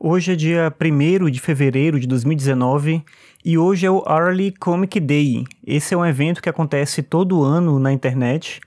Hoje é dia 1 de fevereiro de 2019 e hoje é o Early Comic Day. Esse é um evento que acontece todo ano na internet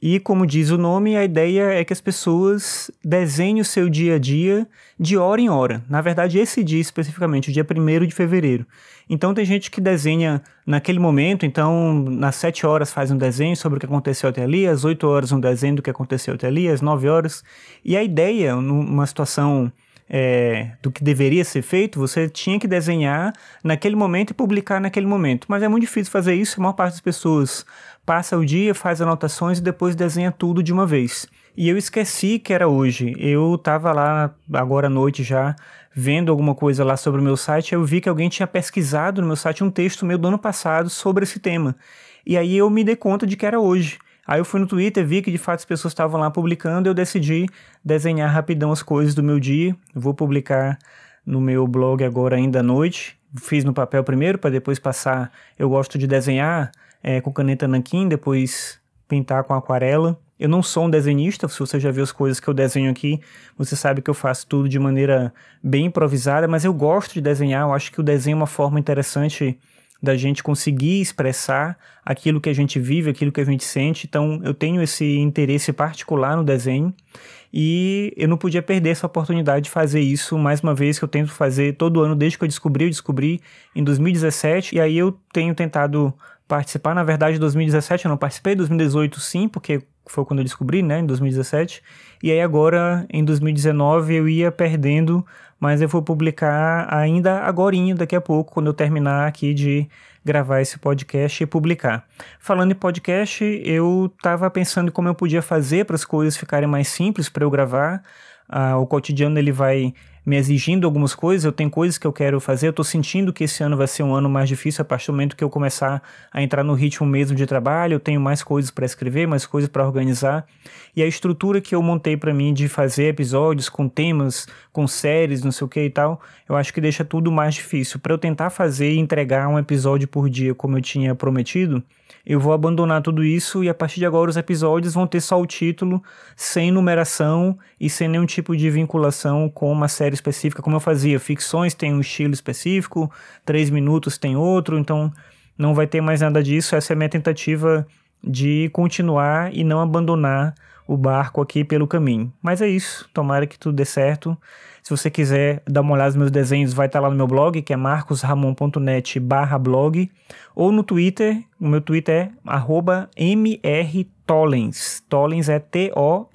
e, como diz o nome, a ideia é que as pessoas desenhem o seu dia a dia de hora em hora. Na verdade, esse dia especificamente, o dia 1 de fevereiro. Então, tem gente que desenha naquele momento, então, nas 7 horas faz um desenho sobre o que aconteceu até ali, às 8 horas um desenho do que aconteceu até ali, às 9 horas. E a ideia, numa situação é, do que deveria ser feito, você tinha que desenhar naquele momento e publicar naquele momento. Mas é muito difícil fazer isso, a maior parte das pessoas passa o dia, faz anotações e depois desenha tudo de uma vez. E eu esqueci que era hoje. Eu estava lá agora à noite já vendo alguma coisa lá sobre o meu site, eu vi que alguém tinha pesquisado no meu site um texto meu do ano passado sobre esse tema. E aí eu me dei conta de que era hoje. Aí eu fui no Twitter, vi que de fato as pessoas estavam lá publicando, eu decidi desenhar rapidão as coisas do meu dia. Vou publicar no meu blog agora ainda à noite. Fiz no papel primeiro para depois passar. Eu gosto de desenhar é, com caneta nanquim, depois pintar com aquarela. Eu não sou um desenhista, se você já viu as coisas que eu desenho aqui, você sabe que eu faço tudo de maneira bem improvisada, mas eu gosto de desenhar, eu acho que o desenho é uma forma interessante da gente conseguir expressar aquilo que a gente vive, aquilo que a gente sente. Então, eu tenho esse interesse particular no desenho e eu não podia perder essa oportunidade de fazer isso mais uma vez que eu tento fazer todo ano desde que eu descobri, eu descobri em 2017 e aí eu tenho tentado participar, na verdade, em 2017 eu não participei, 2018 sim, porque foi quando eu descobri, né, em 2017. E aí agora, em 2019, eu ia perdendo, mas eu vou publicar ainda agora, daqui a pouco, quando eu terminar aqui de gravar esse podcast e publicar. Falando em podcast, eu estava pensando como eu podia fazer para as coisas ficarem mais simples para eu gravar. Ah, o cotidiano ele vai me exigindo algumas coisas, eu tenho coisas que eu quero fazer, eu tô sentindo que esse ano vai ser um ano mais difícil a partir do momento que eu começar a entrar no ritmo mesmo de trabalho, eu tenho mais coisas para escrever, mais coisas para organizar. E a estrutura que eu montei para mim de fazer episódios com temas, com séries, não sei o que e tal, eu acho que deixa tudo mais difícil. Para eu tentar fazer e entregar um episódio por dia como eu tinha prometido, eu vou abandonar tudo isso e a partir de agora os episódios vão ter só o título, sem numeração e sem nenhum tipo de vinculação com uma série específica, como eu fazia. Ficções tem um estilo específico, três minutos tem outro, então não vai ter mais nada disso. Essa é a minha tentativa de continuar e não abandonar o barco aqui pelo caminho. Mas é isso, tomara que tudo dê certo. Se você quiser dar uma olhada nos meus desenhos, vai estar lá no meu blog, que é marcosramon.net blog, ou no Twitter, o meu Twitter é arroba mrtollens, Tollens é T-O-L-L-E-N-S.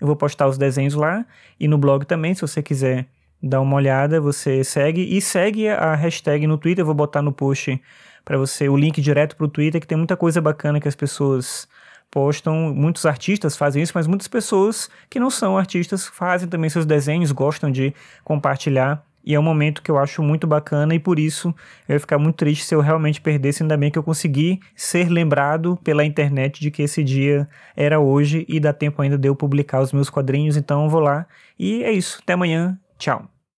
Eu vou postar os desenhos lá, e no blog também, se você quiser dar uma olhada, você segue, e segue a hashtag no Twitter, eu vou botar no post para você o link direto para o Twitter, que tem muita coisa bacana que as pessoas postam, muitos artistas fazem isso, mas muitas pessoas que não são artistas fazem também seus desenhos, gostam de compartilhar. E é um momento que eu acho muito bacana e por isso eu ia ficar muito triste se eu realmente perdesse. Ainda bem que eu consegui ser lembrado pela internet de que esse dia era hoje e dá tempo ainda de eu publicar os meus quadrinhos. Então eu vou lá. E é isso. Até amanhã. Tchau.